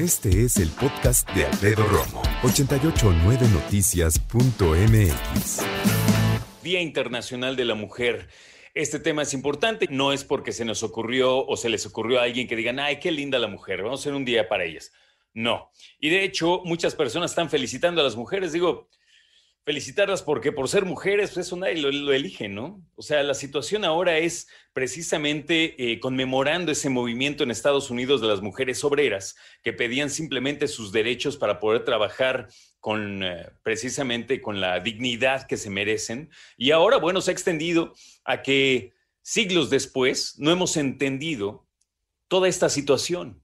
Este es el podcast de Alfredo Romo, 889noticias.mx. Día Internacional de la Mujer. Este tema es importante, no es porque se nos ocurrió o se les ocurrió a alguien que digan, ay, qué linda la mujer, vamos a hacer un día para ellas. No. Y de hecho, muchas personas están felicitando a las mujeres. Digo, felicitarlas porque por ser mujeres, pues eso nadie lo, elige, ¿no? O sea, la situación ahora es precisamente eh, conmemorando ese movimiento en Estados Unidos de las mujeres obreras que pedían simplemente sus derechos para poder trabajar con eh, precisamente con la dignidad que se merecen. Y ahora, bueno, se ha extendido a que siglos después no hemos entendido toda esta situación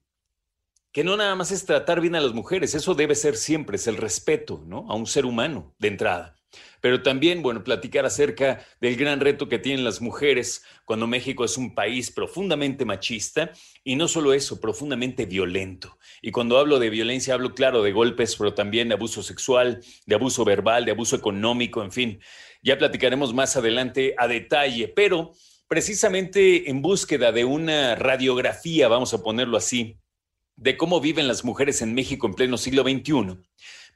que no nada más es tratar bien a las mujeres, eso debe ser siempre, es el respeto, ¿no? A un ser humano de entrada. Pero también, bueno, platicar acerca del gran reto que tienen las mujeres cuando México es un país profundamente machista y no solo eso, profundamente violento. Y cuando hablo de violencia, hablo claro de golpes, pero también de abuso sexual, de abuso verbal, de abuso económico, en fin. Ya platicaremos más adelante a detalle, pero precisamente en búsqueda de una radiografía, vamos a ponerlo así, de cómo viven las mujeres en México en pleno siglo XXI,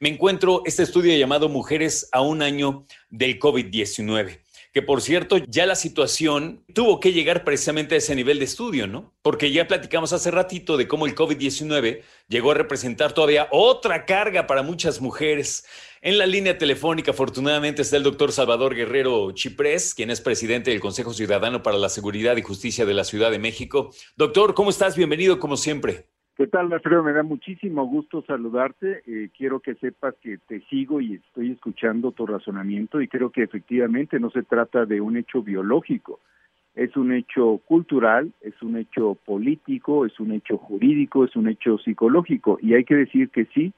me encuentro este estudio llamado Mujeres a un año del COVID-19, que por cierto ya la situación tuvo que llegar precisamente a ese nivel de estudio, ¿no? Porque ya platicamos hace ratito de cómo el COVID-19 llegó a representar todavía otra carga para muchas mujeres. En la línea telefónica, afortunadamente, está el doctor Salvador Guerrero Chiprés, quien es presidente del Consejo Ciudadano para la Seguridad y Justicia de la Ciudad de México. Doctor, ¿cómo estás? Bienvenido como siempre. ¿Qué tal, Alfredo? Me da muchísimo gusto saludarte. Eh, quiero que sepas que te sigo y estoy escuchando tu razonamiento y creo que efectivamente no se trata de un hecho biológico, es un hecho cultural, es un hecho político, es un hecho jurídico, es un hecho psicológico. Y hay que decir que sí,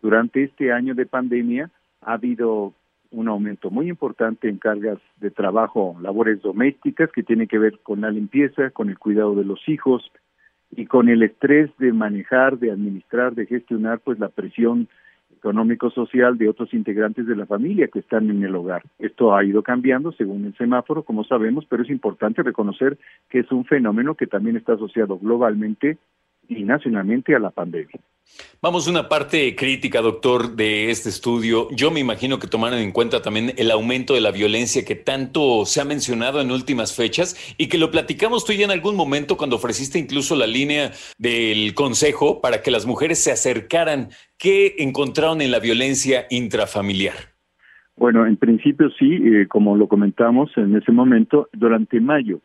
durante este año de pandemia ha habido un aumento muy importante en cargas de trabajo, labores domésticas que tienen que ver con la limpieza, con el cuidado de los hijos, y con el estrés de manejar, de administrar, de gestionar pues la presión económico-social de otros integrantes de la familia que están en el hogar. Esto ha ido cambiando según el semáforo, como sabemos, pero es importante reconocer que es un fenómeno que también está asociado globalmente y nacionalmente a la pandemia. Vamos a una parte crítica, doctor, de este estudio. Yo me imagino que tomaron en cuenta también el aumento de la violencia que tanto se ha mencionado en últimas fechas y que lo platicamos tú ya en algún momento cuando ofreciste incluso la línea del consejo para que las mujeres se acercaran. ¿Qué encontraron en la violencia intrafamiliar? Bueno, en principio sí, eh, como lo comentamos en ese momento, durante mayo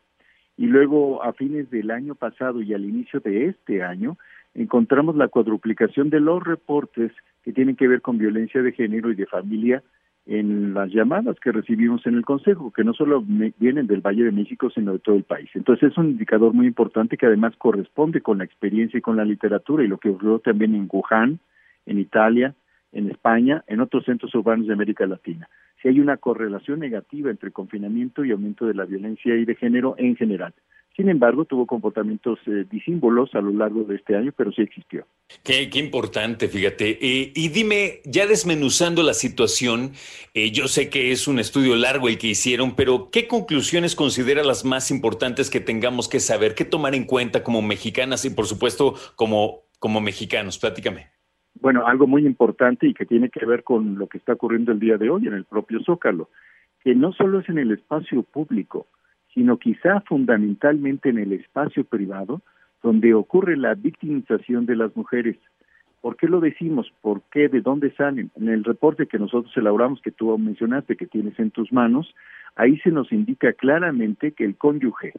y luego a fines del año pasado y al inicio de este año, encontramos la cuadruplicación de los reportes que tienen que ver con violencia de género y de familia en las llamadas que recibimos en el Consejo, que no solo vienen del Valle de México, sino de todo el país. Entonces es un indicador muy importante que además corresponde con la experiencia y con la literatura y lo que ocurrió también en Wuhan, en Italia, en España, en otros centros urbanos de América Latina. Si hay una correlación negativa entre confinamiento y aumento de la violencia y de género en general. Sin embargo, tuvo comportamientos eh, disímbolos a lo largo de este año, pero sí existió. Qué, importante, fíjate. Eh, y dime, ya desmenuzando la situación, eh, yo sé que es un estudio largo el que hicieron, pero ¿qué conclusiones considera las más importantes que tengamos que saber, qué tomar en cuenta como mexicanas y, por supuesto, como, como mexicanos? Platícame. Bueno, algo muy importante y que tiene que ver con lo que está ocurriendo el día de hoy en el propio Zócalo, que no solo es en el espacio público, sino quizá fundamentalmente en el espacio privado, donde ocurre la victimización de las mujeres. ¿Por qué lo decimos? ¿Por qué? ¿De dónde salen? En el reporte que nosotros elaboramos, que tú mencionaste, que tienes en tus manos, ahí se nos indica claramente que el cónyuge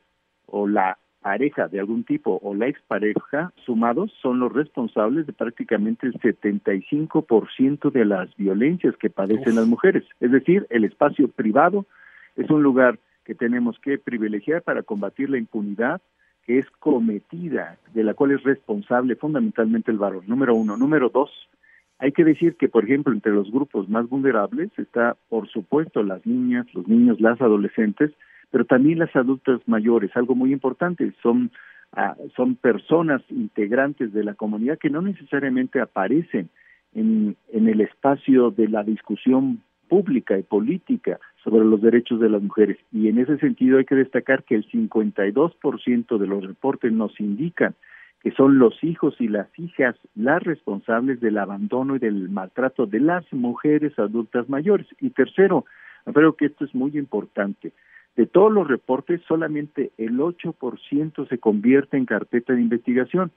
o la pareja de algún tipo o la expareja sumados son los responsables de prácticamente el 75% de las violencias que padecen las mujeres. Es decir, el espacio privado es un lugar que tenemos que privilegiar para combatir la impunidad que es cometida, de la cual es responsable fundamentalmente el varón. Número uno. Número dos, hay que decir que, por ejemplo, entre los grupos más vulnerables está, por supuesto, las niñas, los niños, las adolescentes, pero también las adultas mayores, algo muy importante, son, ah, son personas integrantes de la comunidad que no necesariamente aparecen en, en el espacio de la discusión pública y política sobre los derechos de las mujeres. Y en ese sentido hay que destacar que el 52% de los reportes nos indican que son los hijos y las hijas las responsables del abandono y del maltrato de las mujeres adultas mayores. Y tercero, creo que esto es muy importante. De todos los reportes, solamente el 8% se convierte en carpeta de investigación.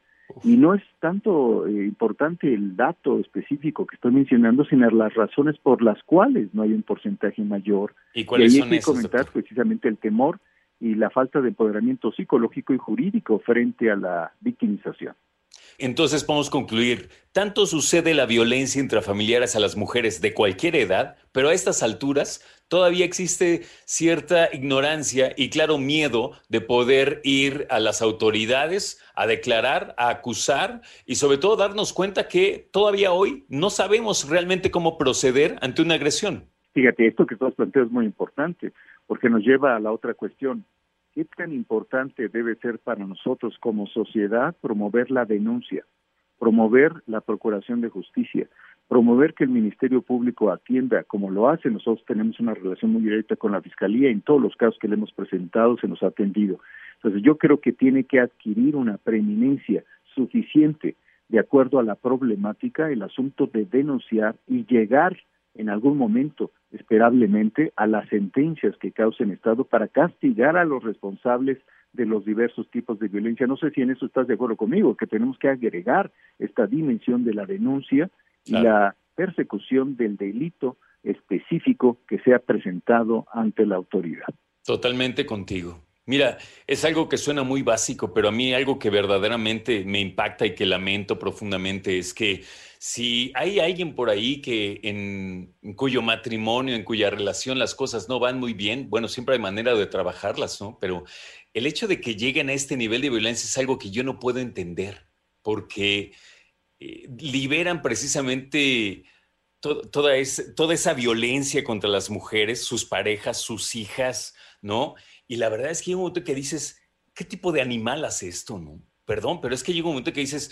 Y no es tanto eh, importante el dato específico que estoy mencionando, sino las razones por las cuales no hay un porcentaje mayor. ¿Y cuáles y hay que comentar precisamente el temor y la falta de empoderamiento psicológico y jurídico frente a la victimización. Entonces podemos concluir, tanto sucede la violencia intrafamiliar a las mujeres de cualquier edad, pero a estas alturas todavía existe cierta ignorancia y claro miedo de poder ir a las autoridades a declarar, a acusar y sobre todo darnos cuenta que todavía hoy no sabemos realmente cómo proceder ante una agresión. Fíjate, esto que tú has planteado es muy importante porque nos lleva a la otra cuestión. ¿Qué tan importante debe ser para nosotros como sociedad promover la denuncia, promover la procuración de justicia, promover que el Ministerio Público atienda como lo hace? Nosotros tenemos una relación muy directa con la Fiscalía en todos los casos que le hemos presentado se nos ha atendido. Entonces yo creo que tiene que adquirir una preeminencia suficiente de acuerdo a la problemática el asunto de denunciar y llegar en algún momento, esperablemente, a las sentencias que causen Estado para castigar a los responsables de los diversos tipos de violencia. No sé si en eso estás de acuerdo conmigo, que tenemos que agregar esta dimensión de la denuncia y la persecución del delito específico que sea presentado ante la autoridad. Totalmente contigo. Mira, es algo que suena muy básico, pero a mí algo que verdaderamente me impacta y que lamento profundamente es que si hay alguien por ahí que en, cuyo matrimonio, en cuya relación las cosas no van muy bien, bueno, siempre hay manera de trabajarlas, ¿no? Pero el hecho de que lleguen a este nivel de violencia es algo que yo no puedo entender, porque eh, liberan precisamente toda, toda esa violencia contra las mujeres, sus parejas, sus hijas, ¿no? Y la verdad es que llega un momento que dices, ¿qué tipo de animal hace esto, no? Perdón, pero es que llega un momento que dices,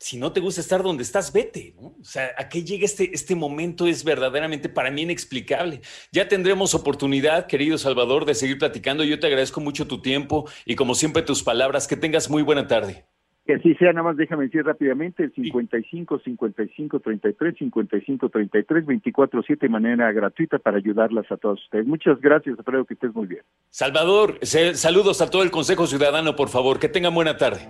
si no te gusta estar donde estás, vete. O sea, ¿a qué llega este, este momento? Es verdaderamente para mí inexplicable. Ya tendremos oportunidad, querido Salvador, de seguir platicando. Yo te agradezco mucho tu tiempo y como siempre tus palabras. Que tengas muy buena tarde. Que así sea, nada más déjame decir rápidamente, el 55 55 33 55 33 24 7 de manera gratuita para ayudarlas a todos ustedes. Muchas gracias, espero que estés muy bien. Salvador, saludos a todo el Consejo Ciudadano, por favor, que tengan buena tarde.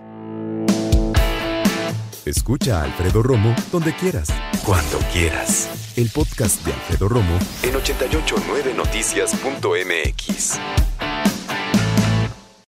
Escucha a Alfredo Romo donde quieras, cuando quieras. El podcast de Alfredo Romo en 889noticias.mx.